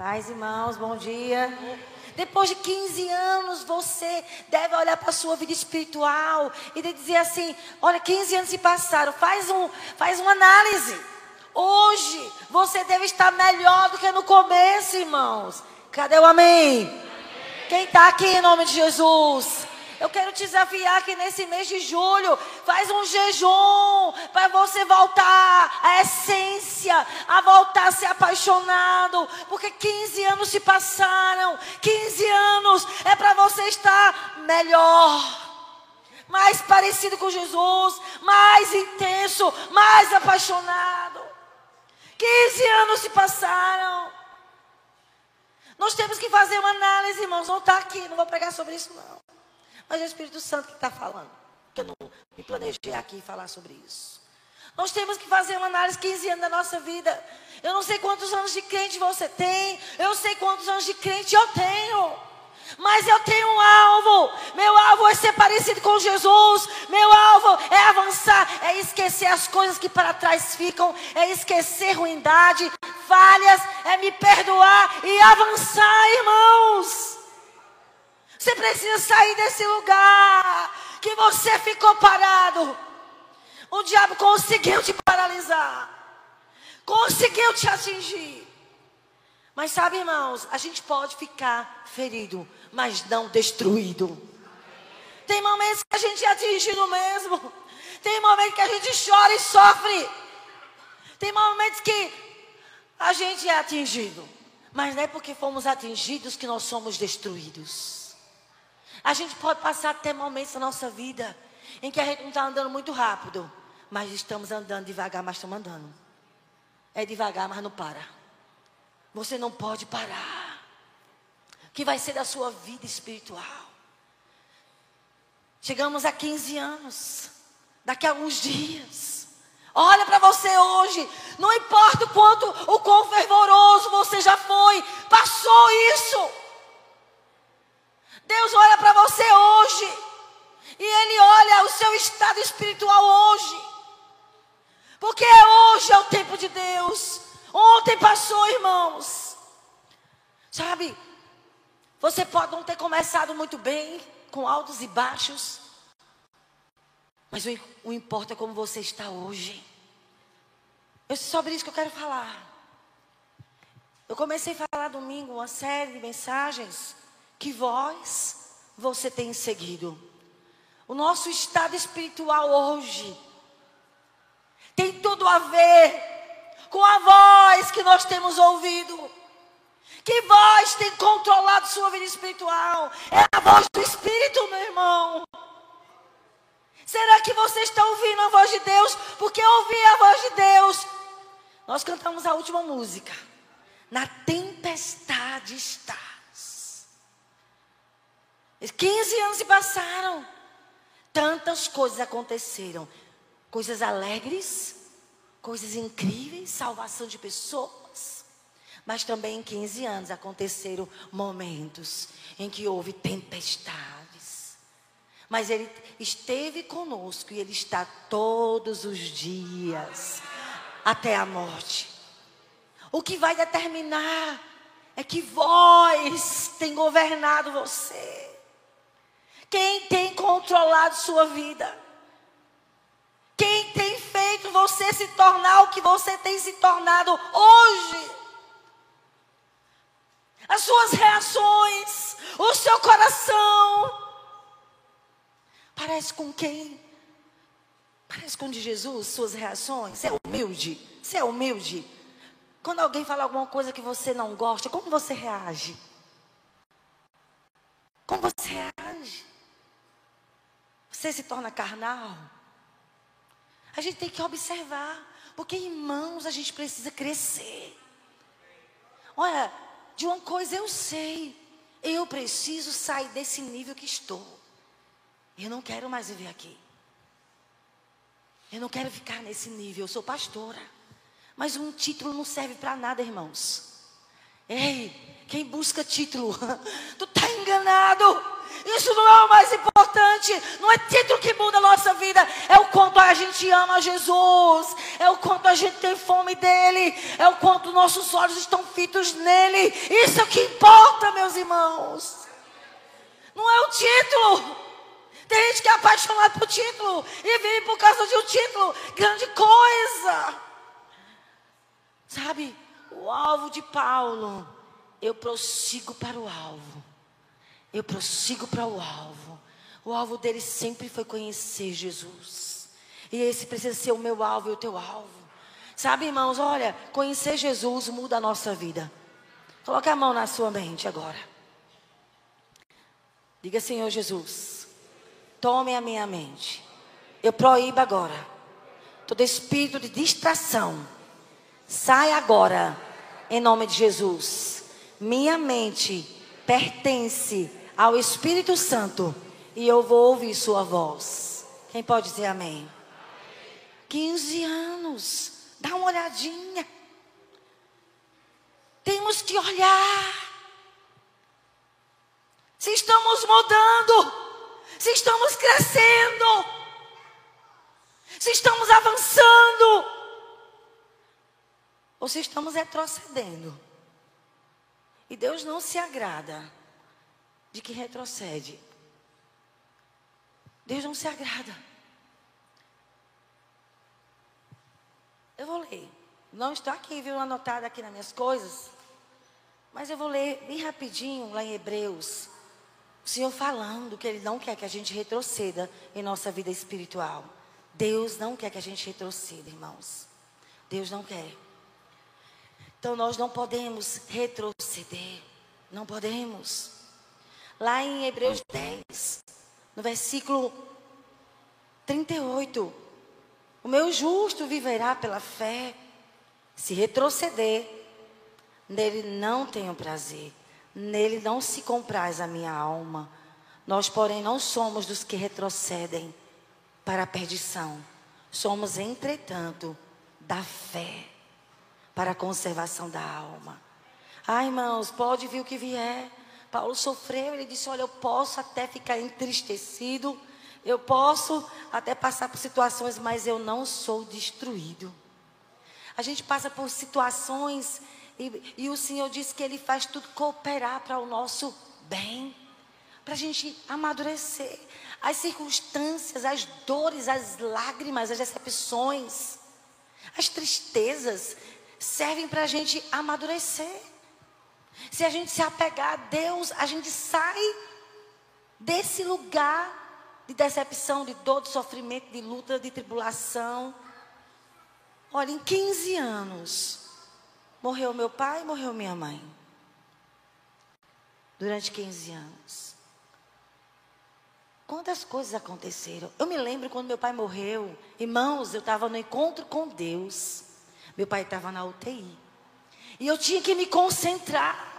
Paz, irmãos, bom dia. Depois de 15 anos, você deve olhar para a sua vida espiritual e dizer assim: olha, 15 anos se passaram, faz, um, faz uma análise. Hoje, você deve estar melhor do que no começo, irmãos. Cadê o amém? amém. Quem está aqui em nome de Jesus? Eu quero te desafiar que nesse mês de julho, faz um jejum para você voltar à essência, a voltar a ser apaixonado, porque 15 anos se passaram, 15 anos é para você estar melhor mais parecido com Jesus, mais intenso, mais apaixonado. 15 anos se passaram. Nós temos que fazer uma análise, irmãos. Não está aqui, não vou pregar sobre isso, não. Mas é o Espírito Santo que está falando. Que eu não me planejei aqui falar sobre isso. Nós temos que fazer uma análise 15 anos da nossa vida. Eu não sei quantos anos de crente você tem. Eu sei quantos anos de crente eu tenho. Mas eu tenho um alvo. Meu alvo é ser parecido com Jesus. Meu alvo é avançar, é esquecer as coisas que para trás ficam, é esquecer ruindade, falhas, é me perdoar e avançar, irmãos. Você precisa sair desse lugar que você ficou parado. O diabo conseguiu te paralisar. Conseguiu te atingir. Mas sabe, irmãos, a gente pode ficar ferido, mas não destruído. Tem momentos que a gente é atingido mesmo. Tem momentos que a gente chora e sofre. Tem momentos que a gente é atingido. Mas não é porque fomos atingidos que nós somos destruídos. A gente pode passar até momentos na nossa vida em que a gente não está andando muito rápido, mas estamos andando devagar, mas estamos andando. É devagar, mas não para. Você não pode parar. O que vai ser da sua vida espiritual? Chegamos a 15 anos. Daqui a alguns dias. Olha para você hoje. Não importa o quanto, o quão fervoroso você já foi. Passou isso. Deus olha para você hoje. E Ele olha o seu estado espiritual hoje. Porque hoje é o tempo de Deus. Ontem passou, irmãos. Sabe? Você pode não ter começado muito bem, com altos e baixos. Mas o, o importa é como você está hoje. É sobre isso que eu quero falar. Eu comecei a falar domingo uma série de mensagens que voz você tem seguido. O nosso estado espiritual hoje tem tudo a ver com a voz que nós temos ouvido. Que voz tem controlado sua vida espiritual? É a voz do Espírito, meu irmão. Será que você está ouvindo a voz de Deus? Porque ouvir a voz de Deus. Nós cantamos a última música. Na tempestade está. 15 anos se passaram. Tantas coisas aconteceram. Coisas alegres, coisas incríveis, salvação de pessoas. Mas também em 15 anos aconteceram momentos em que houve tempestades. Mas Ele esteve conosco e Ele está todos os dias até a morte. O que vai determinar é que voz tem governado você. Quem tem controlado sua vida? Quem tem feito você se tornar o que você tem se tornado hoje? As suas reações, o seu coração. Parece com quem? Parece com de Jesus, suas reações. Você é humilde? Você é humilde? Quando alguém fala alguma coisa que você não gosta, como você reage? Como você reage? Você se torna carnal. A gente tem que observar, porque irmãos, a gente precisa crescer. Olha, de uma coisa eu sei, eu preciso sair desse nível que estou. Eu não quero mais viver aqui. Eu não quero ficar nesse nível. Eu sou pastora. Mas um título não serve para nada, irmãos. Ei, quem busca título, tu está enganado. Isso não é o mais importante. Não é título que muda a nossa vida. É o quanto a gente ama Jesus. É o quanto a gente tem fome dele. É o quanto nossos olhos estão fitos nele. Isso é o que importa, meus irmãos. Não é o título. Tem gente que é apaixonado por título e vive por causa de um título. Grande coisa. Sabe, o alvo de Paulo, eu prossigo para o alvo. Eu prossigo para o alvo. O alvo dele sempre foi conhecer Jesus. E esse precisa ser o meu alvo e o teu alvo. Sabe, irmãos, olha, conhecer Jesus muda a nossa vida. Coloque a mão na sua mente agora. Diga, Senhor Jesus, tome a minha mente. Eu proíbo agora todo espírito de distração. Sai agora, em nome de Jesus. Minha mente pertence ao Espírito Santo e eu vou ouvir Sua voz. Quem pode dizer amém? 15 anos, dá uma olhadinha. Temos que olhar. Se estamos mudando, se estamos crescendo, se estamos avançando, ou se estamos retrocedendo. E Deus não se agrada de que retrocede. Deus não se agrada. Eu vou ler. Não está aqui, viu, anotado aqui nas minhas coisas. Mas eu vou ler bem rapidinho lá em Hebreus. O Senhor falando que Ele não quer que a gente retroceda em nossa vida espiritual. Deus não quer que a gente retroceda, irmãos. Deus não quer. Então nós não podemos retroceder. Não podemos. Lá em Hebreus 10, no versículo 38. O meu justo viverá pela fé. Se retroceder, nele não tenho prazer. Nele não se compraz a minha alma. Nós, porém, não somos dos que retrocedem para a perdição. Somos, entretanto, da fé para a conservação da alma. Ah, irmãos, pode vir o que vier. Paulo sofreu, ele disse: Olha, eu posso até ficar entristecido, eu posso até passar por situações, mas eu não sou destruído. A gente passa por situações e, e o Senhor diz que Ele faz tudo cooperar para o nosso bem, para a gente amadurecer. As circunstâncias, as dores, as lágrimas, as decepções, as tristezas servem para a gente amadurecer. Se a gente se apegar a Deus, a gente sai desse lugar de decepção, de dor, de sofrimento, de luta, de tribulação. Olha, em 15 anos, morreu meu pai, morreu minha mãe. Durante 15 anos. Quantas coisas aconteceram? Eu me lembro quando meu pai morreu, irmãos, eu estava no encontro com Deus. Meu pai estava na UTI. E eu tinha que me concentrar.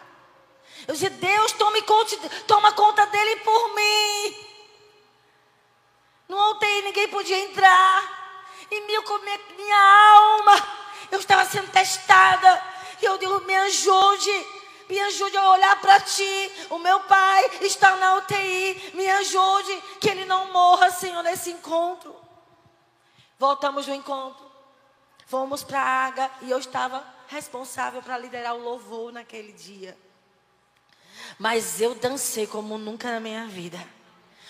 Eu dizia, Deus, tome conta, toma conta dele por mim. No UTI ninguém podia entrar. E minha, minha alma, eu estava sendo testada. E eu digo, me ajude. Me ajude a olhar para ti. O meu pai está na UTI. Me ajude que ele não morra, Senhor, nesse encontro. Voltamos do encontro. Fomos para a Água e eu estava responsável para liderar o louvor naquele dia. Mas eu dancei como nunca na minha vida.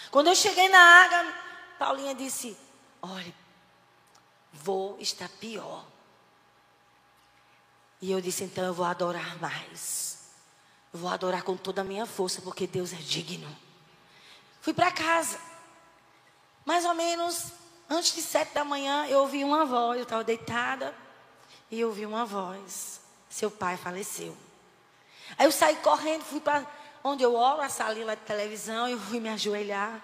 Quando eu cheguei na água, Paulinha disse: Olha, vou estar pior. E eu disse: Então eu vou adorar mais. Eu vou adorar com toda a minha força, porque Deus é digno. Fui para casa. Mais ou menos antes de sete da manhã, eu ouvi uma voz. Eu estava deitada e ouvi uma voz. Seu pai faleceu. Aí eu saí correndo, fui para onde eu oro, a salinha lá de televisão, eu fui me ajoelhar.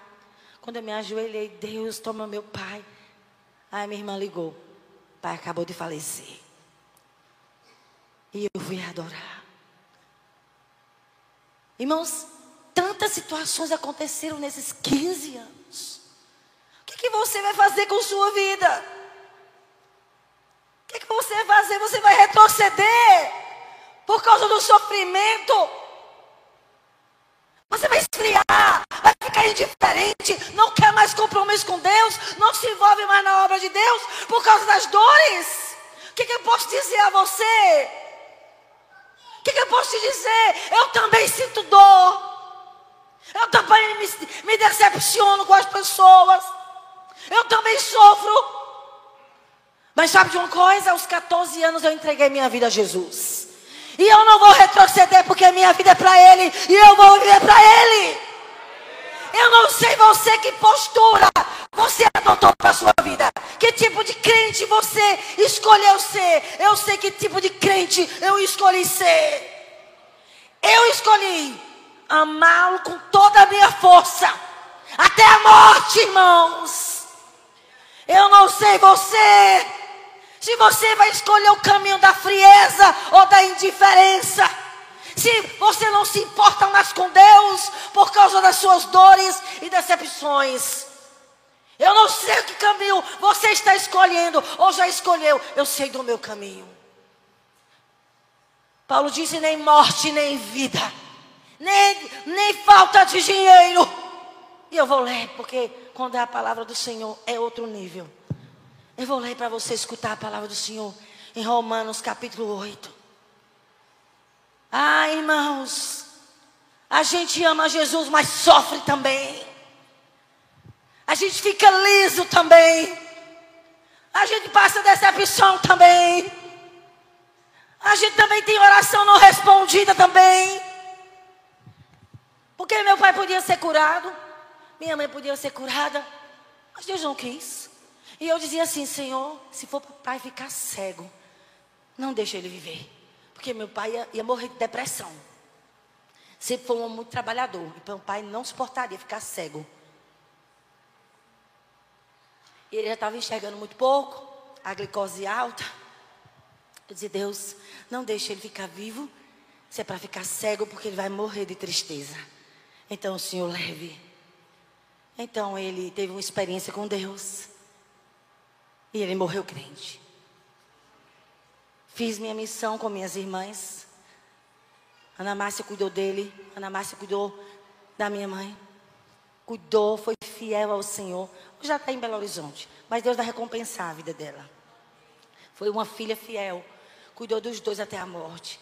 Quando eu me ajoelhei, Deus toma meu pai. Aí minha irmã ligou. Pai acabou de falecer. E eu fui adorar. Irmãos, tantas situações aconteceram nesses 15 anos. O que, que você vai fazer com sua vida? O que, que você vai fazer? Você vai retroceder? Por causa do sofrimento. Você vai esfriar, vai ficar indiferente, não quer mais compromisso com Deus, não se envolve mais na obra de Deus por causa das dores. O que, que eu posso dizer a você? O que, que eu posso te dizer? Eu também sinto dor. Eu também me, me decepciono com as pessoas. Eu também sofro. Mas sabe de uma coisa? Aos 14 anos eu entreguei minha vida a Jesus. E eu não vou retroceder porque minha vida é para Ele e eu vou viver para Ele. Eu não sei você que postura você adotou para a sua vida. Que tipo de crente você escolheu ser. Eu sei que tipo de crente eu escolhi ser. Eu escolhi amá-lo com toda a minha força. Até a morte, irmãos. Eu não sei você. Se você vai escolher o caminho da frieza ou da indiferença. Se você não se importa mais com Deus por causa das suas dores e decepções. Eu não sei que caminho você está escolhendo ou já escolheu. Eu sei do meu caminho. Paulo disse: nem morte, nem vida, nem, nem falta de dinheiro. E eu vou ler, porque quando é a palavra do Senhor é outro nível. Eu vou ler para você escutar a palavra do Senhor em Romanos capítulo 8. Ah, irmãos, a gente ama Jesus, mas sofre também. A gente fica liso também. A gente passa decepção também. A gente também tem oração não respondida também. Porque meu pai podia ser curado, minha mãe podia ser curada, mas Deus não quis. E eu dizia assim, Senhor, se for para o pai ficar cego, não deixa ele viver. Porque meu pai ia, ia morrer de depressão. Sempre foi um homem muito trabalhador. Então o pai não suportaria ficar cego. E ele já estava enxergando muito pouco, a glicose alta. Eu dizia, Deus, não deixe ele ficar vivo, se é para ficar cego, porque ele vai morrer de tristeza. Então o Senhor leve. Então ele teve uma experiência com Deus. E ele morreu crente. Fiz minha missão com minhas irmãs. Ana Márcia cuidou dele. Ana Márcia cuidou da minha mãe. Cuidou, foi fiel ao Senhor. Já está em Belo Horizonte. Mas Deus vai recompensar a vida dela. Foi uma filha fiel cuidou dos dois até a morte.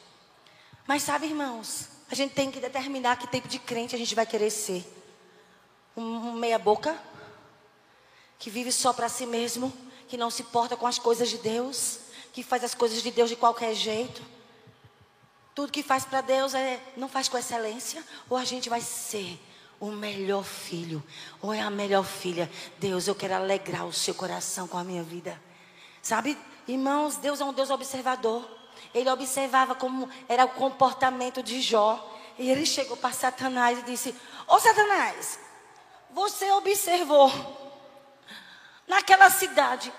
Mas sabe, irmãos, a gente tem que determinar que tipo de crente a gente vai querer ser. Um, meia-boca, que vive só para si mesmo, que não se importa com as coisas de Deus, que faz as coisas de Deus de qualquer jeito. Tudo que faz para Deus é, não faz com excelência, ou a gente vai ser o melhor filho, ou é a melhor filha. Deus, eu quero alegrar o seu coração com a minha vida. Sabe, Irmãos, Deus é um Deus observador. Ele observava como era o comportamento de Jó. E ele chegou para Satanás e disse: Ô Satanás, você observou naquela cidade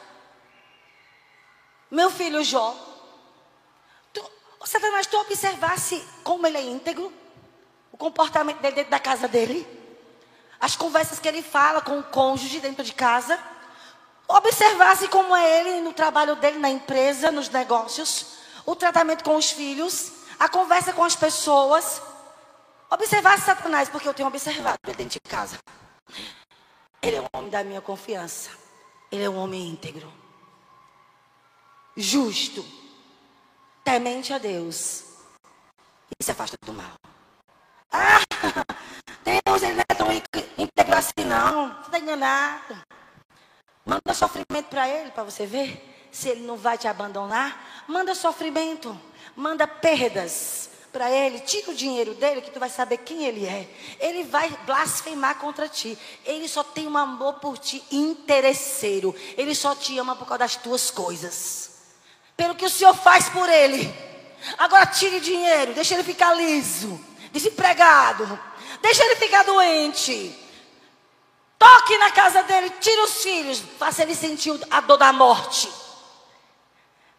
meu filho Jó. Tu, Satanás, tu observasse como ele é íntegro? O comportamento dele dentro da casa dele? As conversas que ele fala com o cônjuge dentro de casa? Observasse como é ele no trabalho dele, na empresa, nos negócios, o tratamento com os filhos, a conversa com as pessoas. Observasse Satanás, porque eu tenho observado ele dentro de casa. Ele é um homem da minha confiança. Ele é um homem íntegro. Justo. Temente a Deus. E se afasta do mal. Ah, Deus, ele não é tão íntegro assim, não. Você está enganado. Manda sofrimento para ele, para você ver se ele não vai te abandonar. Manda sofrimento, manda perdas para ele. Tira o dinheiro dele, que tu vai saber quem ele é. Ele vai blasfemar contra ti. Ele só tem um amor por ti interesseiro. Ele só te ama por causa das tuas coisas. Pelo que o Senhor faz por ele. Agora tire dinheiro, deixa ele ficar liso, desempregado. Deixa ele ficar doente. Toque na casa dele, tire os filhos, faça ele sentir a dor da morte.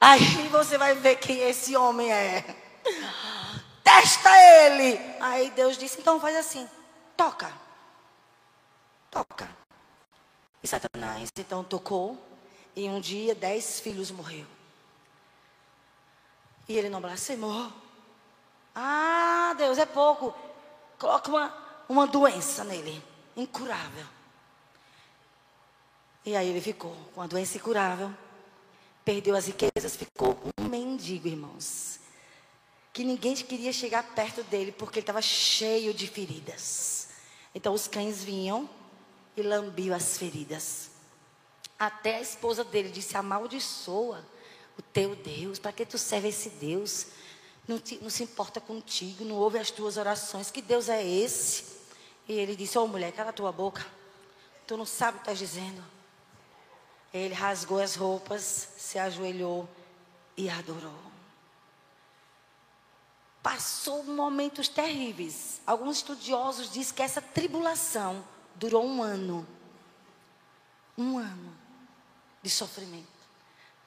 Aí você vai ver quem esse homem é. Testa ele. Aí Deus disse: então faz assim, toca. Toca. E Satanás então tocou. E um dia dez filhos morreram. E ele não blasfemou. Ah, Deus é pouco. Coloca uma, uma doença nele. incurável. E aí ele ficou com a doença incurável, perdeu as riquezas, ficou um mendigo, irmãos. Que ninguém queria chegar perto dele porque ele estava cheio de feridas. Então os cães vinham e lambiam as feridas. Até a esposa dele disse: amaldiçoa o teu Deus, para que tu serve esse Deus? Não, te, não, se importa contigo, não ouve as tuas orações. Que Deus é esse? E ele disse: Ô oh, mulher, cala tua boca. Tu não sabe o que estás dizendo. Ele rasgou as roupas, se ajoelhou e adorou. Passou momentos terríveis. Alguns estudiosos dizem que essa tribulação durou um ano. Um ano de sofrimento.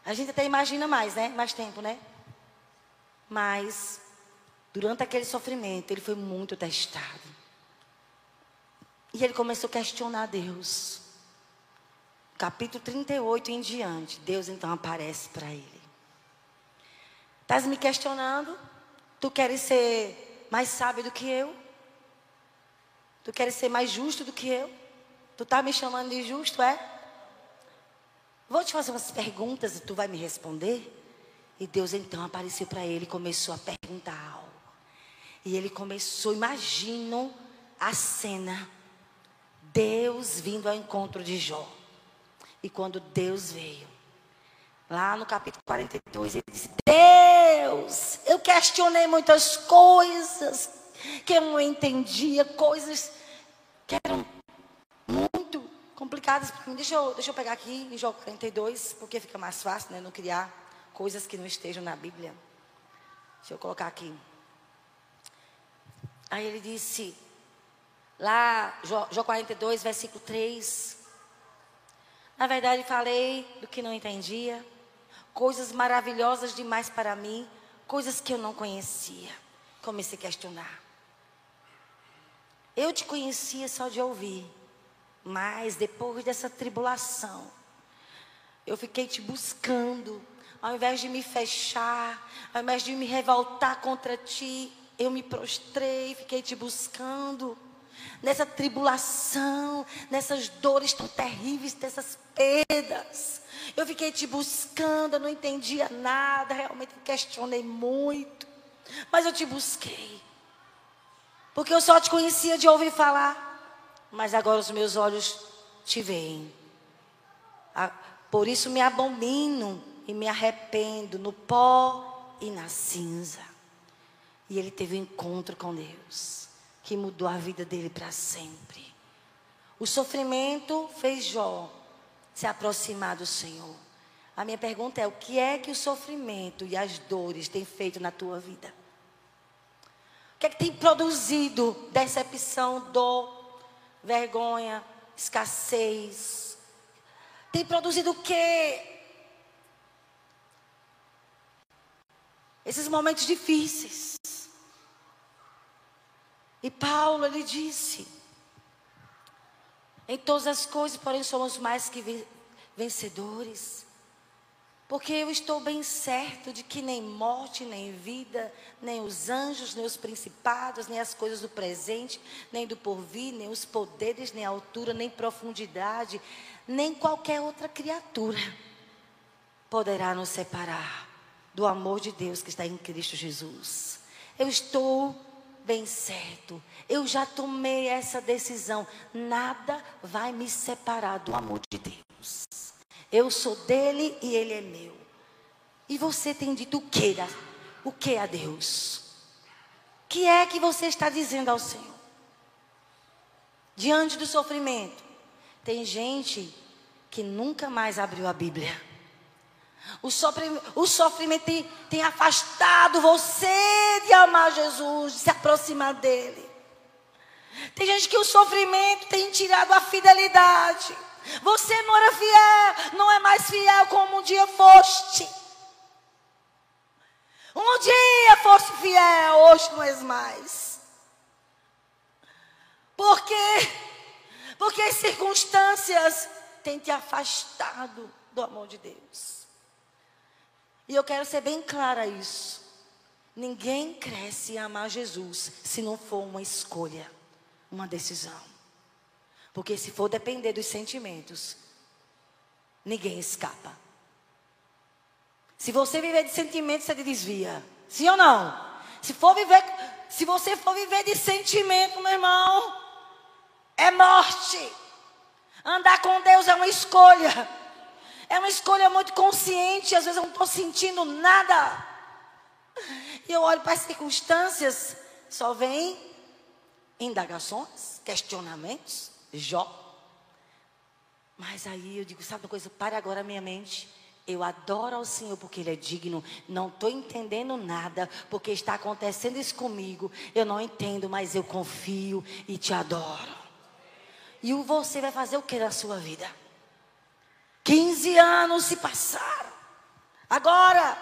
A gente até imagina mais, né? Mais tempo, né? Mas, durante aquele sofrimento, ele foi muito testado. E ele começou a questionar Deus. Capítulo 38 em diante, Deus então aparece para ele. Estás me questionando? Tu queres ser mais sábio do que eu? Tu queres ser mais justo do que eu? Tu está me chamando de justo, é? Vou te fazer umas perguntas e tu vai me responder? E Deus então apareceu para ele e começou a perguntar algo. E ele começou, imaginam a cena. Deus vindo ao encontro de Jó. E quando Deus veio, lá no capítulo 42, ele disse: Deus, eu questionei muitas coisas que eu não entendia, coisas que eram muito complicadas. Deixa eu, deixa eu pegar aqui em Jó 42, porque fica mais fácil, né? Não criar coisas que não estejam na Bíblia. Deixa eu colocar aqui. Aí ele disse, lá, Jó 42, versículo 3. Na verdade, falei do que não entendia, coisas maravilhosas demais para mim, coisas que eu não conhecia. Comecei a questionar. Eu te conhecia só de ouvir, mas depois dessa tribulação, eu fiquei te buscando, ao invés de me fechar, ao invés de me revoltar contra ti, eu me prostrei, fiquei te buscando nessa tribulação, nessas dores tão terríveis, dessas perdas. Eu fiquei te buscando, eu não entendia nada, realmente questionei muito. Mas eu te busquei. Porque eu só te conhecia de ouvir falar. Mas agora os meus olhos te veem. Por isso me abomino e me arrependo no pó e na cinza. E ele teve um encontro com Deus que mudou a vida dele para sempre. O sofrimento fez Jó se aproximar do Senhor. A minha pergunta é: o que é que o sofrimento e as dores têm feito na tua vida? O que é que tem produzido decepção, dor, vergonha, escassez? Tem produzido o quê? Esses momentos difíceis. E Paulo, ele disse: Em todas as coisas, porém, somos mais que vencedores. Porque eu estou bem certo de que nem morte, nem vida, nem os anjos, nem os principados, nem as coisas do presente, nem do porvir, nem os poderes, nem altura, nem profundidade, nem qualquer outra criatura poderá nos separar do amor de Deus que está em Cristo Jesus. Eu estou bem certo. Eu já tomei essa decisão. Nada vai me separar do amor de Deus. Eu sou dele e ele é meu. E você tem dito o que? O que a Deus? O que é que você está dizendo ao Senhor? Diante do sofrimento. Tem gente que nunca mais abriu a Bíblia. O sofrimento, o sofrimento tem, tem afastado você de amar Jesus, de se aproximar dele. Tem gente que o sofrimento tem tirado a fidelidade. Você não era fiel, não é mais fiel como um dia foste. Um dia foste fiel, hoje não és mais. Por quê? Porque as circunstâncias têm te afastado do amor de Deus. E eu quero ser bem clara isso. Ninguém cresce em amar Jesus se não for uma escolha, uma decisão. Porque se for depender dos sentimentos, ninguém escapa. Se você viver de sentimentos, você desvia. Sim ou não? Se for viver, se você for viver de sentimento, meu irmão, é morte. Andar com Deus é uma escolha. É uma escolha muito consciente. Às vezes eu não estou sentindo nada. E eu olho para as circunstâncias, só vem indagações, questionamentos, Jó. Mas aí eu digo, sabe uma coisa? Pare agora a minha mente. Eu adoro ao Senhor porque Ele é digno. Não estou entendendo nada porque está acontecendo isso comigo. Eu não entendo, mas eu confio e te adoro. E você vai fazer o que na sua vida? 15 anos se passaram. Agora,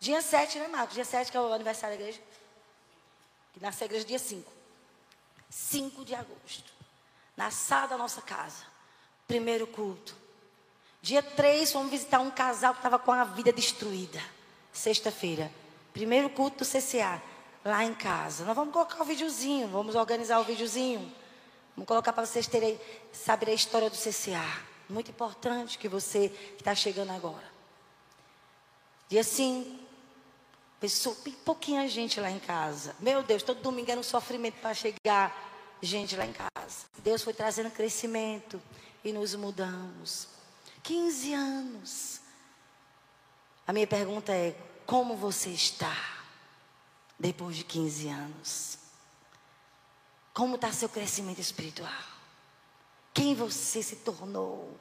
dia 7, né, Marcos? Dia 7 que é o aniversário da igreja. Que nasce a igreja dia 5. 5 de agosto. Na sala da nossa casa. Primeiro culto. Dia 3, fomos visitar um casal que estava com a vida destruída. Sexta-feira. Primeiro culto do CCA. Lá em casa. Nós vamos colocar o videozinho. Vamos organizar o videozinho. Vamos colocar para vocês terem, saber a história do CCA. Muito importante que você está chegando agora. Dia 5. Pessoa, pouquinha gente lá em casa. Meu Deus, todo domingo era um sofrimento para chegar gente lá em casa. Deus foi trazendo crescimento e nos mudamos. 15 anos. A minha pergunta é: como você está depois de 15 anos? Como está seu crescimento espiritual? Quem você se tornou?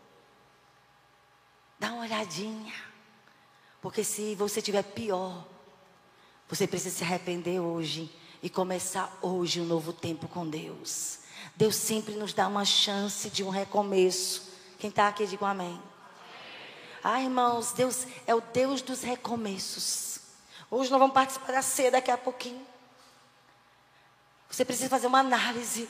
Dá uma olhadinha. Porque se você tiver pior, você precisa se arrepender hoje e começar hoje um novo tempo com Deus. Deus sempre nos dá uma chance de um recomeço. Quem está aqui, diga um amém. Ah, irmãos, Deus é o Deus dos recomeços. Hoje nós vamos participar da ceia daqui a pouquinho. Você precisa fazer uma análise.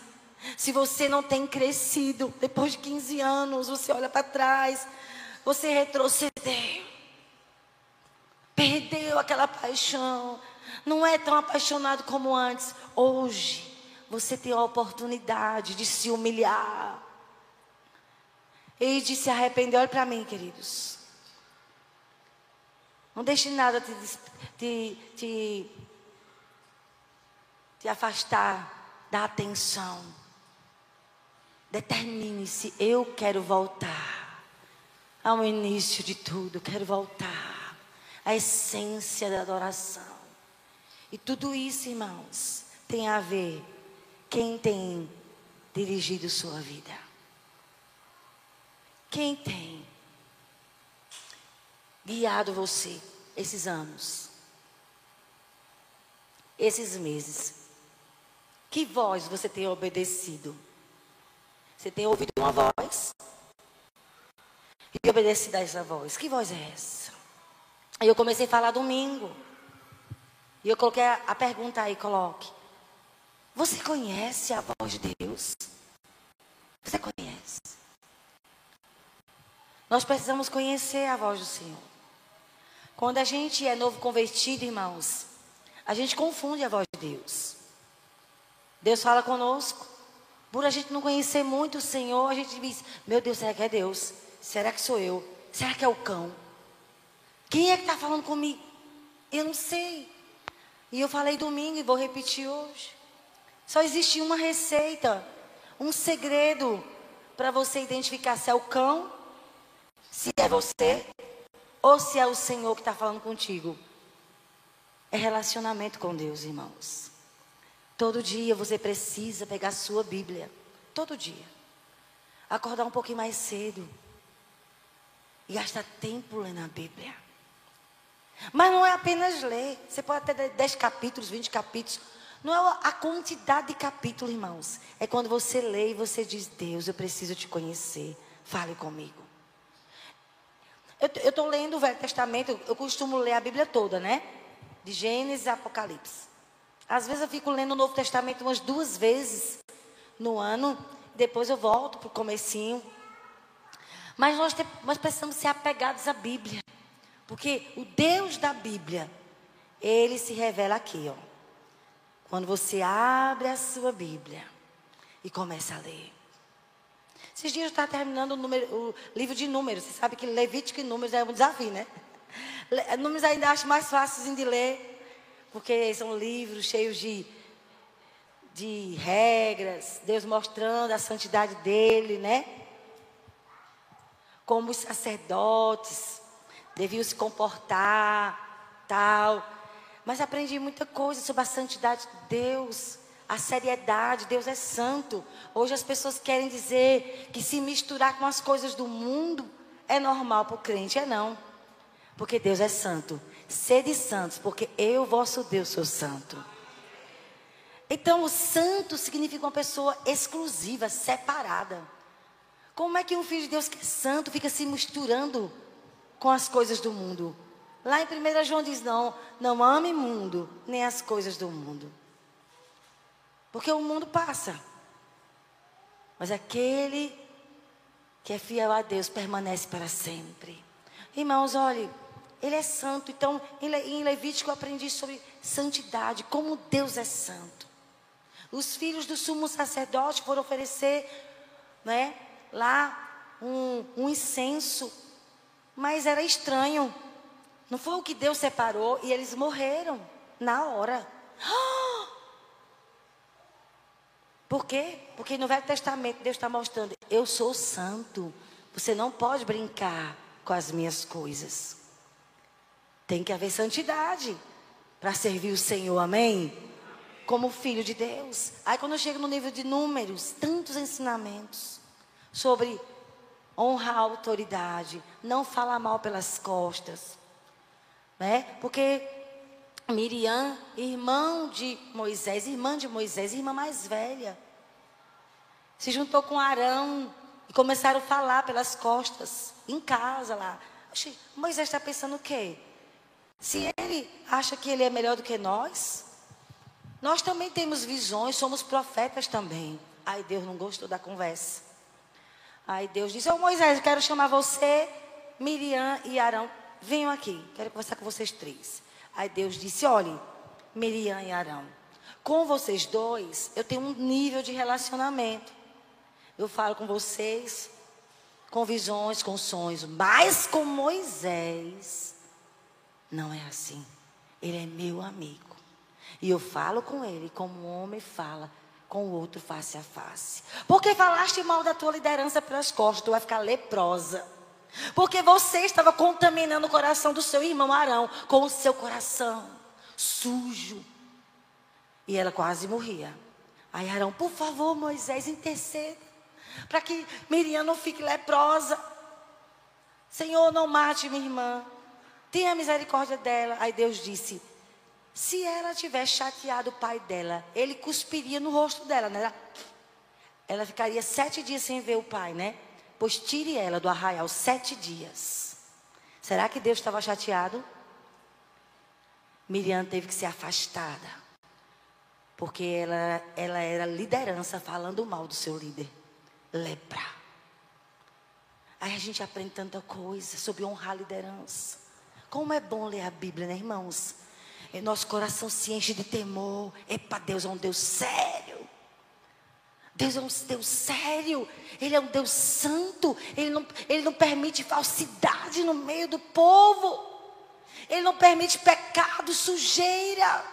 Se você não tem crescido, depois de 15 anos, você olha para trás, você retrocedeu. Perdeu aquela paixão. Não é tão apaixonado como antes. Hoje, você tem a oportunidade de se humilhar e de se arrepender. Olha para mim, queridos. Não deixe nada te, te, te, te afastar da atenção. Determine-se, eu quero voltar ao início de tudo, quero voltar à essência da adoração. E tudo isso, irmãos, tem a ver quem tem dirigido sua vida? Quem tem guiado você esses anos? Esses meses? Que voz você tem obedecido? Você tem ouvido uma voz e obedecido a essa voz? Que voz é essa? Aí eu comecei a falar domingo. E eu coloquei a, a pergunta aí, coloque. Você conhece a voz de Deus? Você conhece? Nós precisamos conhecer a voz do Senhor. Quando a gente é novo convertido, irmãos, a gente confunde a voz de Deus. Deus fala conosco. Por a gente não conhecer muito o Senhor, a gente diz: Meu Deus, será que é Deus? Será que sou eu? Será que é o cão? Quem é que está falando comigo? Eu não sei. E eu falei domingo e vou repetir hoje. Só existe uma receita, um segredo para você identificar se é o cão, se é você ou se é o Senhor que está falando contigo. É relacionamento com Deus, irmãos. Todo dia você precisa pegar sua Bíblia. Todo dia. Acordar um pouquinho mais cedo. E gastar tempo lendo a Bíblia. Mas não é apenas ler. Você pode ter 10 capítulos, 20 capítulos. Não é a quantidade de capítulos, irmãos. É quando você lê e você diz: Deus, eu preciso te conhecer. Fale comigo. Eu estou lendo o Velho Testamento, eu costumo ler a Bíblia toda, né? De Gênesis a Apocalipse. Às vezes eu fico lendo o Novo Testamento umas duas vezes no ano, depois eu volto para o comecinho. Mas nós, te, nós precisamos ser apegados à Bíblia. Porque o Deus da Bíblia, ele se revela aqui, ó. Quando você abre a sua Bíblia e começa a ler. Esses dias eu estava terminando o, número, o, livro de números. Você sabe que Levítico e números é um desafio, né? Números ainda acho mais fáceis de ler, porque são livros cheios de, de regras, Deus mostrando a santidade dele, né? Como os sacerdotes deviam se comportar, tal. Mas aprendi muita coisa sobre a santidade de Deus a seriedade, Deus é santo. Hoje as pessoas querem dizer que se misturar com as coisas do mundo é normal para o crente. É não. Porque Deus é santo. Sede santos, porque eu, vosso Deus, sou santo. Então, o santo significa uma pessoa exclusiva, separada. Como é que um filho de Deus que é santo fica se misturando com as coisas do mundo? Lá em 1 João diz: não, não ame mundo, nem as coisas do mundo. Porque o mundo passa. Mas aquele que é fiel a Deus permanece para sempre. Irmãos, olhe, ele é santo. Então, em Levítico eu aprendi sobre santidade, como Deus é santo. Os filhos do sumo sacerdote foram oferecer, né, lá um, um incenso, mas era estranho. Não foi o que Deus separou e eles morreram na hora. Por quê? Porque no Velho Testamento Deus está mostrando: eu sou santo. Você não pode brincar com as minhas coisas. Tem que haver santidade para servir o Senhor, amém? Como filho de Deus. Aí quando eu chego no nível de números, tantos ensinamentos sobre honrar a autoridade, não falar mal pelas costas, né? Porque Miriam, irmão de Moisés, irmã de Moisés, irmã mais velha, se juntou com Arão e começaram a falar pelas costas, em casa lá. Moisés está pensando o quê? Se ele acha que ele é melhor do que nós, nós também temos visões, somos profetas também. Aí Deus não gostou da conversa. Aí Deus disse: Ô Moisés, eu quero chamar você, Miriam e Arão. Venham aqui, quero conversar com vocês três. Aí Deus disse: olhe, Miriam e Arão, com vocês dois, eu tenho um nível de relacionamento. Eu falo com vocês com visões, com sonhos, mas com Moisés não é assim. Ele é meu amigo. E eu falo com ele como um homem fala com o outro face a face. Porque falaste mal da tua liderança pelas costas, tu vai ficar leprosa. Porque você estava contaminando o coração do seu irmão Arão com o seu coração sujo. E ela quase morria. Aí Arão, por favor, Moisés, interceda. Para que Miriam não fique leprosa. Senhor, não mate minha irmã. Tenha misericórdia dela. Aí Deus disse: se ela tiver chateado o pai dela, ele cuspiria no rosto dela, né? Ela ficaria sete dias sem ver o pai, né? pois tire ela do arraial sete dias. Será que Deus estava chateado? Miriam teve que ser afastada, porque ela, ela era liderança falando mal do seu líder, lepra. Aí a gente aprende tanta coisa sobre honrar a liderança. Como é bom ler a Bíblia, né, irmãos? Nosso coração se enche de temor. Epa, Deus é um Deus sério. Deus é um Deus sério, Ele é um Deus santo, Ele não, Ele não permite falsidade no meio do povo, Ele não permite pecado, sujeira.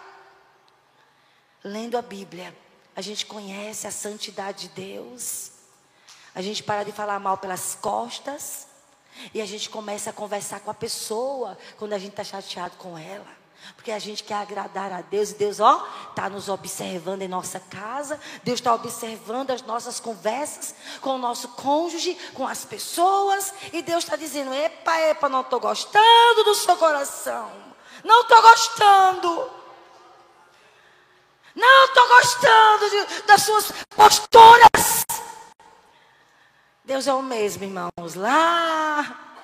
Lendo a Bíblia, a gente conhece a santidade de Deus, a gente para de falar mal pelas costas, e a gente começa a conversar com a pessoa quando a gente está chateado com ela. Porque a gente quer agradar a Deus e Deus, ó, está nos observando em nossa casa, Deus está observando as nossas conversas com o nosso cônjuge, com as pessoas, e Deus está dizendo: epa, epa, não estou gostando do seu coração, não estou gostando, não estou gostando de, das suas posturas. Deus é o mesmo, irmãos, lá.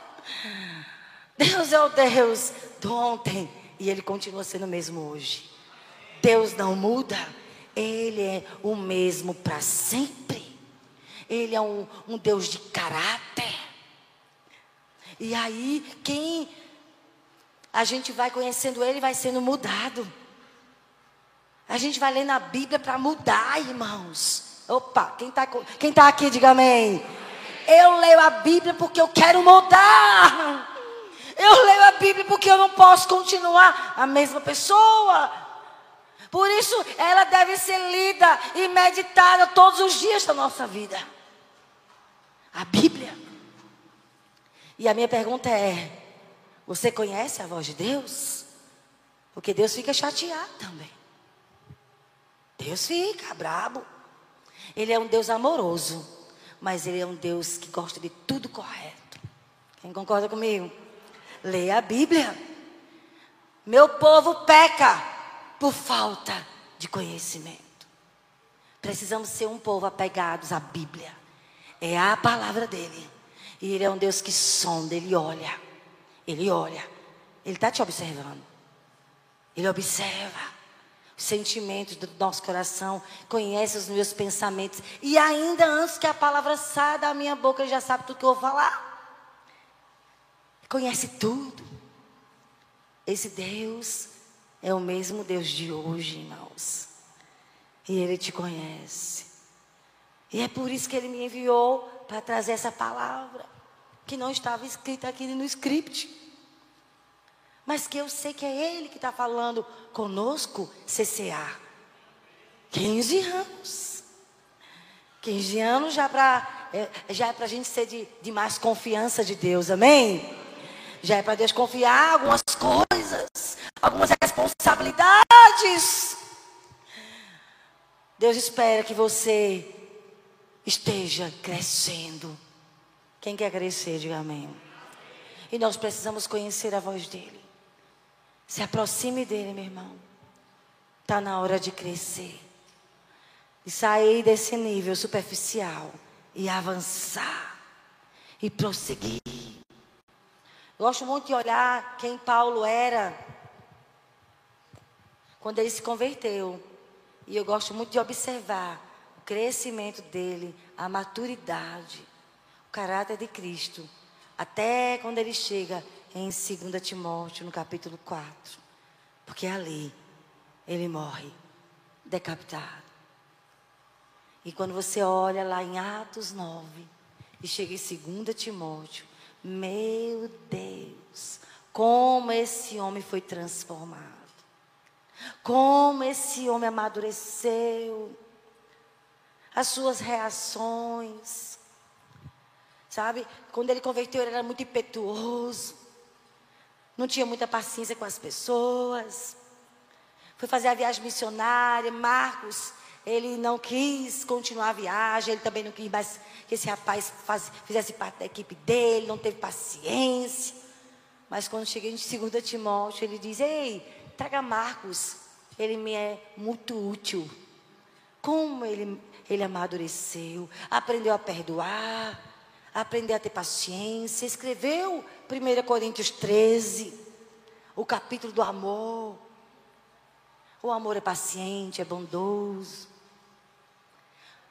Deus é o Deus do ontem e ele continua sendo o mesmo hoje. Deus não muda, ele é o mesmo para sempre. Ele é um, um Deus de caráter. E aí, quem a gente vai conhecendo ele, vai sendo mudado. A gente vai lendo a Bíblia para mudar, irmãos. Opa, quem está quem tá aqui, diga amém. Eu leio a Bíblia porque eu quero mudar. Eu leio a Bíblia porque eu não posso continuar a mesma pessoa. Por isso, ela deve ser lida e meditada todos os dias da nossa vida. A Bíblia. E a minha pergunta é: você conhece a voz de Deus? Porque Deus fica chateado também. Deus fica brabo. Ele é um Deus amoroso, mas ele é um Deus que gosta de tudo correto. Quem concorda comigo? Leia a Bíblia. Meu povo peca por falta de conhecimento. Precisamos ser um povo apegados à Bíblia. É a palavra dele. E ele é um Deus que sonda, ele olha. Ele olha. Ele está te observando. Ele observa os sentimentos do nosso coração, conhece os meus pensamentos. E ainda antes que a palavra saia da minha boca, ele já sabe tudo que eu vou falar. Conhece tudo. Esse Deus é o mesmo Deus de hoje, irmãos. E Ele te conhece. E é por isso que Ele me enviou para trazer essa palavra, que não estava escrita aqui no script mas que eu sei que é Ele que está falando conosco, CCA. 15 anos. 15 anos já para é, já é para a gente ser de, de mais confiança de Deus, amém? Já é para Deus confiar algumas coisas, algumas responsabilidades. Deus espera que você esteja crescendo. Quem quer crescer, diga amém. E nós precisamos conhecer a voz dele. Se aproxime dele, meu irmão. Está na hora de crescer. E sair desse nível superficial. E avançar. E prosseguir. Gosto muito de olhar quem Paulo era. Quando ele se converteu. E eu gosto muito de observar o crescimento dele, a maturidade, o caráter de Cristo. Até quando ele chega em 2 Timóteo, no capítulo 4. Porque ali ele morre decapitado. E quando você olha lá em Atos 9 e chega em 2 Timóteo, meu Deus, como esse homem foi transformado. Como esse homem amadureceu. As suas reações. Sabe? Quando ele converteu, ele era muito impetuoso não tinha muita paciência com as pessoas. Foi fazer a viagem missionária. Marcos, ele não quis continuar a viagem, ele também não quis mais que esse rapaz faz, fizesse parte da equipe dele, não teve paciência. Mas quando cheguei em 2 Timóteo, ele diz: Ei, traga Marcos, ele me é muito útil. Como ele, ele amadureceu, aprendeu a perdoar, aprendeu a ter paciência, escreveu 1 Coríntios 13, o capítulo do amor. O amor é paciente, é bondoso,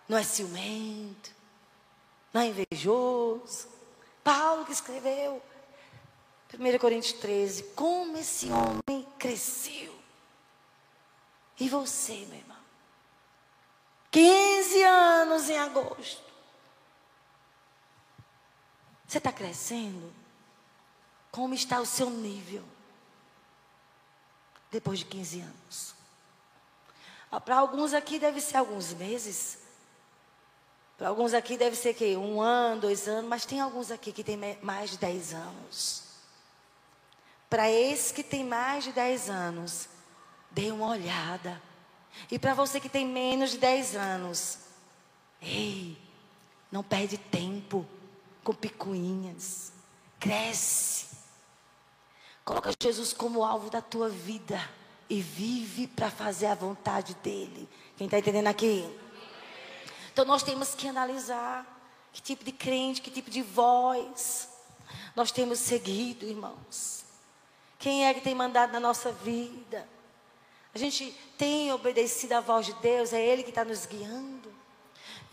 não é ciumento, não é invejoso. Paulo que escreveu, 1 Coríntios 13, como esse homem cresceu. E você, meu irmão? 15 anos em agosto. Você está crescendo? Como está o seu nível? Depois de 15 anos. Para alguns aqui deve ser alguns meses. Para alguns aqui deve ser que um ano, dois anos, mas tem alguns aqui que tem mais de 10 anos. Para esses que tem mais de 10 anos, dê uma olhada. E para você que tem menos de 10 anos, ei, não perde tempo com picuinhas. Cresce. Coloca Jesus como alvo da tua vida e vive para fazer a vontade dele. Quem está entendendo aqui? Então nós temos que analisar que tipo de crente, que tipo de voz nós temos seguido, irmãos. Quem é que tem mandado na nossa vida? A gente tem obedecido à voz de Deus, é Ele que está nos guiando.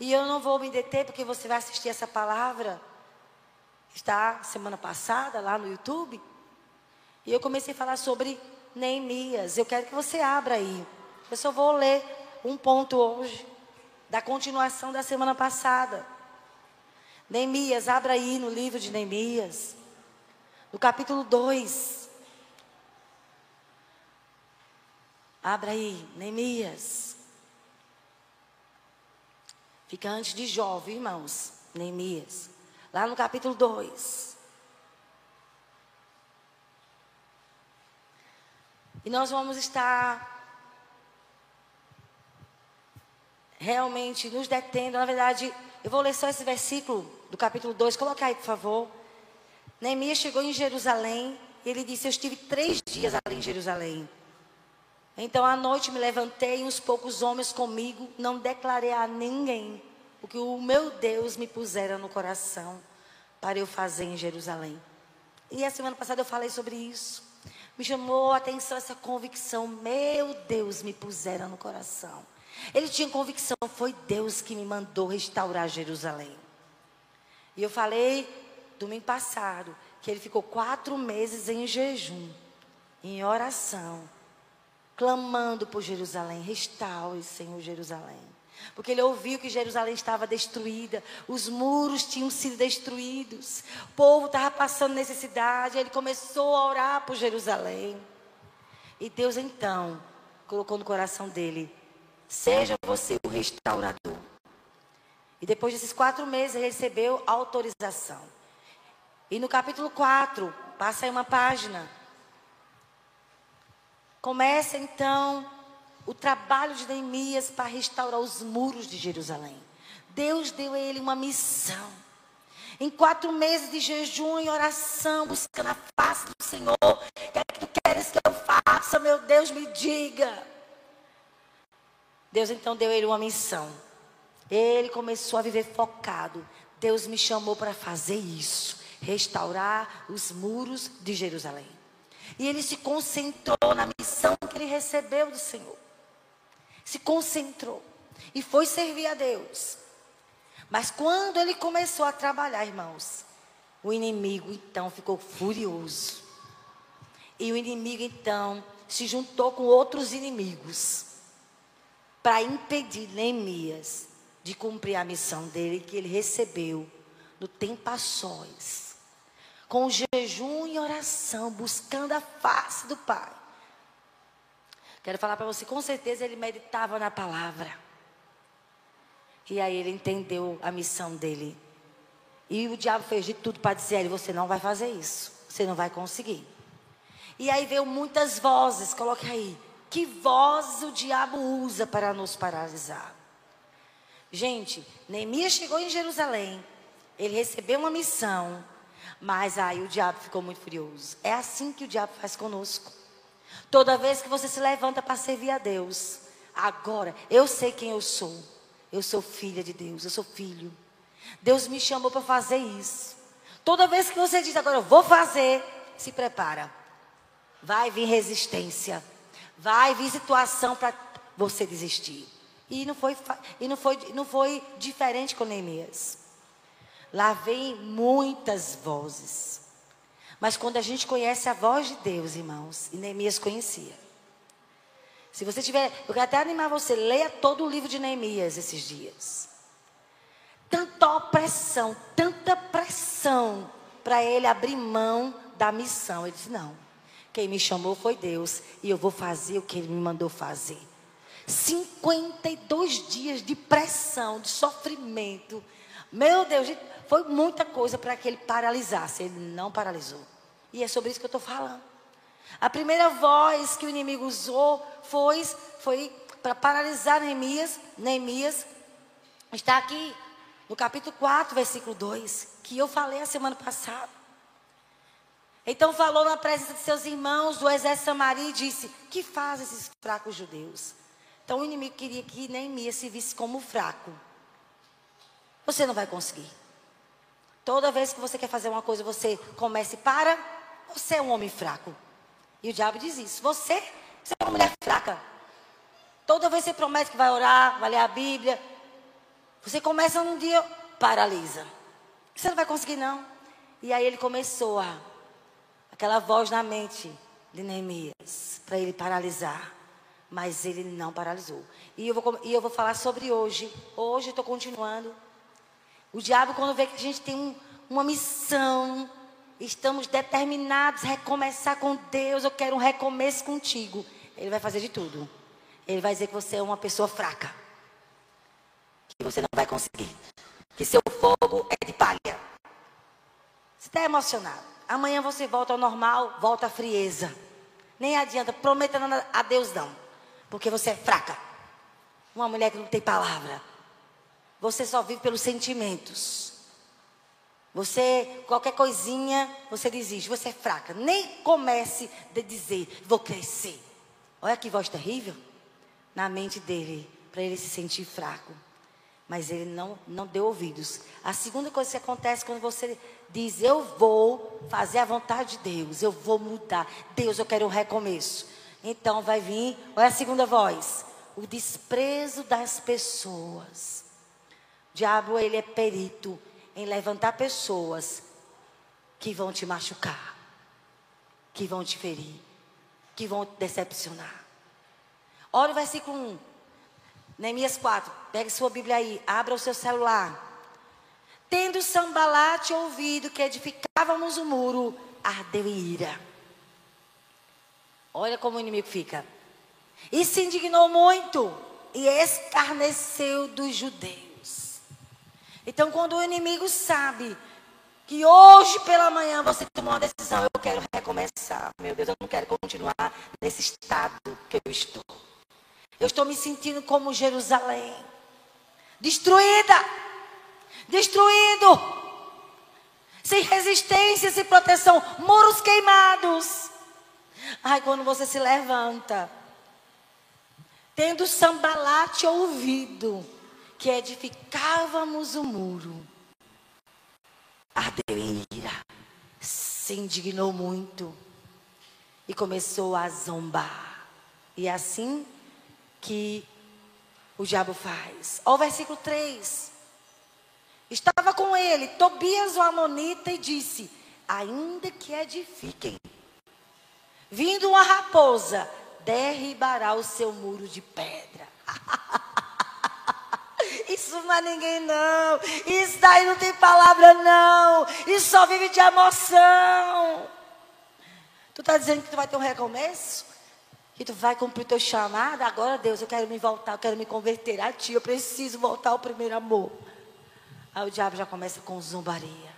E eu não vou me deter porque você vai assistir essa palavra. Está semana passada lá no YouTube. E eu comecei a falar sobre Neemias. Eu quero que você abra aí. Eu só vou ler um ponto hoje, da continuação da semana passada. Neemias, abra aí no livro de Neemias, no capítulo 2. Abra aí, Neemias. Fica antes de viu, irmãos? Neemias. Lá no capítulo 2. E nós vamos estar realmente nos detendo. Na verdade, eu vou ler só esse versículo do capítulo 2. Coloca aí, por favor. Neemias chegou em Jerusalém e ele disse: Eu estive três dias ali em Jerusalém. Então, à noite me levantei e uns poucos homens comigo, não declarei a ninguém o que o meu Deus me pusera no coração para eu fazer em Jerusalém. E a semana passada eu falei sobre isso. Me chamou a atenção essa convicção. Meu Deus me pusera no coração. Ele tinha convicção, foi Deus que me mandou restaurar Jerusalém. E eu falei domingo passado que ele ficou quatro meses em jejum, em oração, clamando por Jerusalém, restaure, Senhor, Jerusalém. Porque ele ouviu que Jerusalém estava destruída, os muros tinham sido destruídos, o povo estava passando necessidade, ele começou a orar por Jerusalém. E Deus então colocou no coração dele Seja você o restaurador. E depois desses quatro meses, recebeu autorização. E no capítulo 4, passa aí uma página. Começa então o trabalho de Neemias para restaurar os muros de Jerusalém. Deus deu a ele uma missão. Em quatro meses de jejum e oração, buscando a face do Senhor. O que é que tu queres que eu faça? Meu Deus, me diga. Deus então deu ele uma missão. Ele começou a viver focado. Deus me chamou para fazer isso, restaurar os muros de Jerusalém. E ele se concentrou na missão que ele recebeu do Senhor. Se concentrou e foi servir a Deus. Mas quando ele começou a trabalhar, irmãos, o inimigo então ficou furioso. E o inimigo então se juntou com outros inimigos para impedir Neemias de cumprir a missão dele que ele recebeu no tempo a sós, com jejum e oração, buscando a face do Pai. Quero falar para você, com certeza ele meditava na palavra. E aí ele entendeu a missão dele. E o diabo fez de tudo para dizer a ele: você não vai fazer isso, você não vai conseguir. E aí veio muitas vozes, coloque aí. Que voz o diabo usa para nos paralisar? Gente, Neemias chegou em Jerusalém, ele recebeu uma missão, mas aí o diabo ficou muito furioso. É assim que o diabo faz conosco. Toda vez que você se levanta para servir a Deus, agora eu sei quem eu sou. Eu sou filha de Deus, eu sou filho. Deus me chamou para fazer isso. Toda vez que você diz agora eu vou fazer, se prepara. Vai vir resistência. Vai vir situação para você desistir. E não foi, e não foi, não foi diferente com Neemias. Lá vem muitas vozes. Mas quando a gente conhece a voz de Deus, irmãos, e Neemias conhecia. Se você tiver, eu quero até animar você, leia todo o livro de Neemias esses dias. Tanta opressão, tanta pressão para ele abrir mão da missão. Ele disse: não, quem me chamou foi Deus e eu vou fazer o que Ele me mandou fazer. 52 dias de pressão, de sofrimento. Meu Deus, foi muita coisa para que ele paralisasse. Ele não paralisou. E é sobre isso que eu estou falando. A primeira voz que o inimigo usou foi, foi para paralisar Neemias. Neemias está aqui no capítulo 4, versículo 2, que eu falei a semana passada. Então falou na presença de seus irmãos do exército samaria e disse: Que fazem esses fracos judeus? Então o inimigo queria que Neemias se visse como fraco. Você não vai conseguir. Toda vez que você quer fazer uma coisa, você comece para. Você é um homem fraco. E o diabo diz isso. Você, você é uma mulher fraca. Toda vez que você promete que vai orar, vai ler a Bíblia. Você começa num dia, paralisa. Você não vai conseguir, não. E aí ele começou a aquela voz na mente de Neemias para ele paralisar. Mas ele não paralisou. E eu vou, e eu vou falar sobre hoje. Hoje estou continuando. O diabo, quando vê que a gente tem um, uma missão, estamos determinados a recomeçar com Deus, eu quero um recomeço contigo. Ele vai fazer de tudo. Ele vai dizer que você é uma pessoa fraca. Que você não vai conseguir. Que seu fogo é de palha. Está emocionado. Amanhã você volta ao normal, volta à frieza. Nem adianta, prometa nada a Deus não. Porque você é fraca. Uma mulher que não tem palavra. Você só vive pelos sentimentos. Você, qualquer coisinha, você desiste. Você é fraca. Nem comece a dizer, vou crescer. Olha que voz terrível. Na mente dele, para ele se sentir fraco. Mas ele não, não deu ouvidos. A segunda coisa que acontece quando você diz: Eu vou fazer a vontade de Deus, eu vou mudar. Deus, eu quero um recomeço. Então vai vir, olha a segunda voz: o desprezo das pessoas. O diabo, ele é perito em levantar pessoas que vão te machucar, que vão te ferir, que vão te decepcionar. Olha o versículo 1. Neemias 4. Pegue sua Bíblia aí, abra o seu celular. Tendo Sambalate ouvido que edificávamos o muro, ardeu em ira. Olha como o inimigo fica. E se indignou muito e escarneceu dos judeus. Então, quando o inimigo sabe que hoje pela manhã você tomou uma decisão, eu quero recomeçar. Meu Deus, eu não quero continuar nesse estado que eu estou. Eu estou me sentindo como Jerusalém, destruída destruído, sem resistência, sem proteção, muros queimados. Ai, quando você se levanta, tendo Sambalate ouvido que edificávamos o muro, ardeu em ira, se indignou muito e começou a zombar. E é assim que o diabo faz. Olha o versículo 3. Estava com ele Tobias o Amonita e disse: Ainda que edifiquem, vindo uma raposa, derribará o seu muro de pedra. Isso não é ninguém, não. Isso daí não tem palavra, não. Isso só vive de emoção. Tu está dizendo que tu vai ter um recomeço? Que tu vai cumprir teu chamado? Agora, Deus, eu quero me voltar, eu quero me converter a ti. Eu preciso voltar ao primeiro amor. Aí o diabo já começa com zombaria.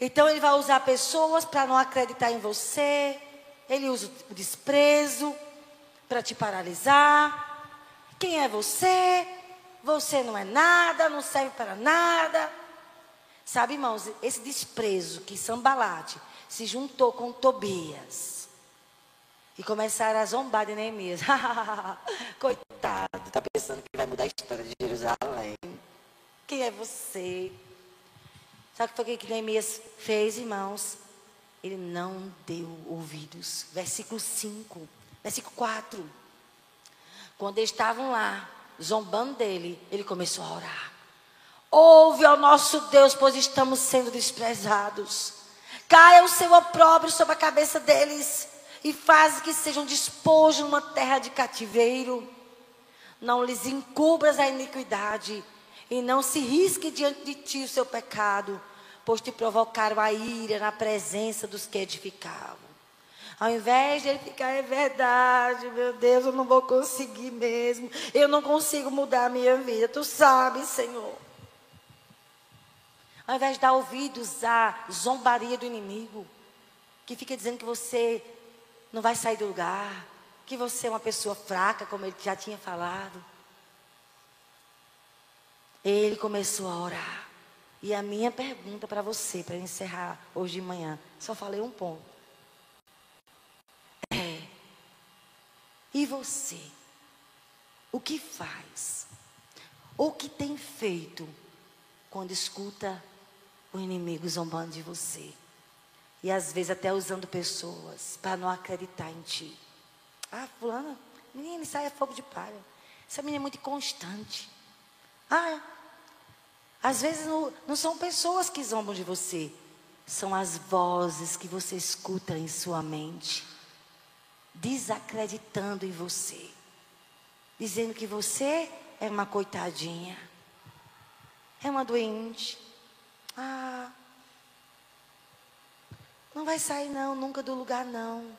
Então ele vai usar pessoas para não acreditar em você. Ele usa o desprezo para te paralisar. Quem é você? Você não é nada, não serve para nada. Sabe, irmãos, esse desprezo que Sambalate se juntou com Tobias e começaram a zombar de Neemias. Coitado, está pensando que vai mudar a história de Jerusalém. Quem é você? Sabe o que que Neemias fez, irmãos? Ele não deu ouvidos. Versículo 5, versículo 4. Quando eles estavam lá, zombando dele, ele começou a orar. Ouve ao nosso Deus, pois estamos sendo desprezados. Caia o seu opróbrio sobre a cabeça deles e faz que sejam despojos numa terra de cativeiro. Não lhes encubras a iniquidade e não se risque diante de ti o seu pecado, pois te provocaram a ira na presença dos que edificavam. Ao invés de ele ficar, é verdade, meu Deus, eu não vou conseguir mesmo. Eu não consigo mudar a minha vida. Tu sabes, Senhor. Ao invés de dar ouvidos à zombaria do inimigo, que fica dizendo que você não vai sair do lugar, que você é uma pessoa fraca, como ele já tinha falado. Ele começou a orar. E a minha pergunta para você, para encerrar hoje de manhã, só falei um ponto. É: e você? O que faz? O que tem feito quando escuta o inimigo zombando de você? E às vezes até usando pessoas para não acreditar em ti. Ah, fulana, menina, aí é fogo de palha. Essa menina é muito inconstante. Ah, às vezes não, não são pessoas que zombam de você, são as vozes que você escuta em sua mente, desacreditando em você, dizendo que você é uma coitadinha. é uma doente. Ah, não vai sair não, nunca do lugar não.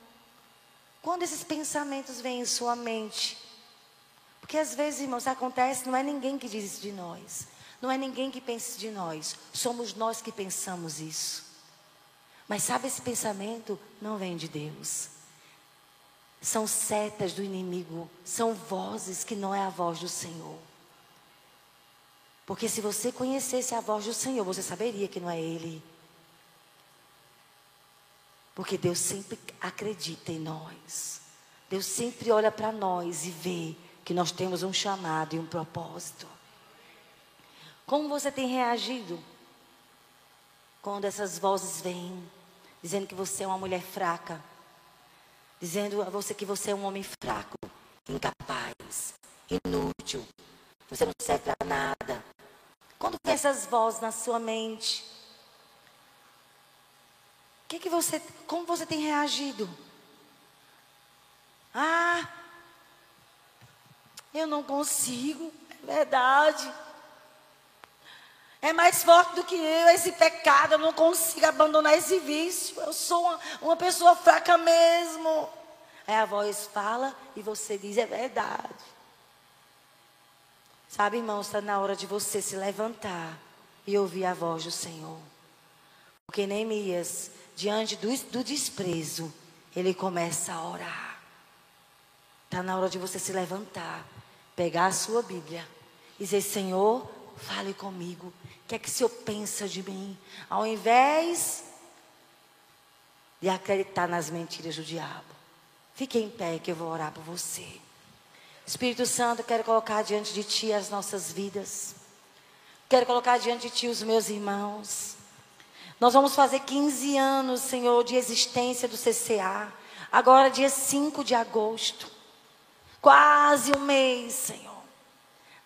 Quando esses pensamentos vêm em sua mente, porque às vezes, irmãos, acontece, não é ninguém que diz isso de nós. Não é ninguém que pensa de nós. Somos nós que pensamos isso. Mas sabe esse pensamento não vem de Deus. São setas do inimigo, são vozes que não é a voz do Senhor. Porque se você conhecesse a voz do Senhor, você saberia que não é Ele. Porque Deus sempre acredita em nós. Deus sempre olha para nós e vê que nós temos um chamado e um propósito. Como você tem reagido quando essas vozes vêm, dizendo que você é uma mulher fraca? dizendo a você que você é um homem fraco, incapaz, inútil, você não serve para nada. Quando tem essas vozes na sua mente, que que você, como você tem reagido? Ah, eu não consigo, é verdade. É mais forte do que eu esse pecado. Eu não consigo abandonar esse vício. Eu sou uma, uma pessoa fraca mesmo. Aí a voz fala e você diz: é verdade. Sabe, irmão, está na hora de você se levantar e ouvir a voz do Senhor. Porque Neemias, diante do, do desprezo, ele começa a orar. Está na hora de você se levantar, pegar a sua Bíblia e dizer: Senhor, fale comigo. O que é que o Senhor pensa de mim? Ao invés de acreditar nas mentiras do diabo. Fique em pé que eu vou orar por você. Espírito Santo, quero colocar diante de Ti as nossas vidas. Quero colocar diante de Ti os meus irmãos. Nós vamos fazer 15 anos, Senhor, de existência do CCA. Agora, dia 5 de agosto. Quase um mês, Senhor.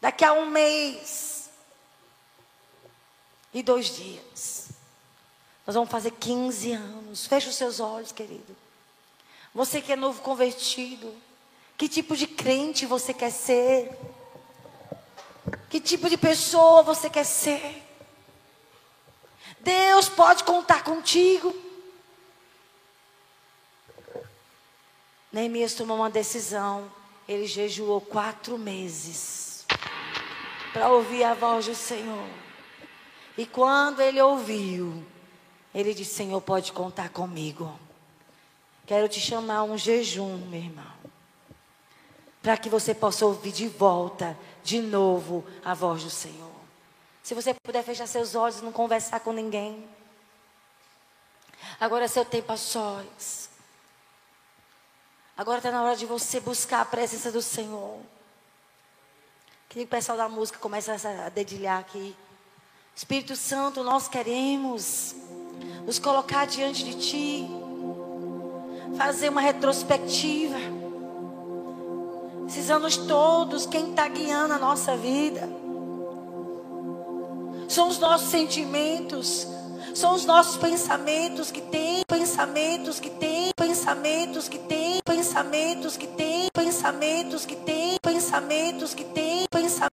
Daqui a um mês e dois dias. Nós vamos fazer 15 anos. Feche os seus olhos, querido. Você que é novo convertido, que tipo de crente você quer ser? Que tipo de pessoa você quer ser? Deus pode contar contigo. Neemias tomou uma decisão. Ele jejuou quatro meses para ouvir a voz do Senhor. E quando ele ouviu, ele disse: Senhor, pode contar comigo. Quero te chamar um jejum, meu irmão. Para que você possa ouvir de volta, de novo, a voz do Senhor. Se você puder fechar seus olhos e não conversar com ninguém. Agora é seu tempo a sós. Agora está na hora de você buscar a presença do Senhor. Queria que o pessoal da música comece a dedilhar aqui. Espírito Santo, nós queremos nos colocar diante de Ti fazer uma retrospectiva. Esses anos todos, quem está guiando a nossa vida? São os nossos sentimentos, são os nossos pensamentos que tem pensamentos que tem pensamentos que tem pensamentos que tem pensamentos que tem pensamentos que tem pensamentos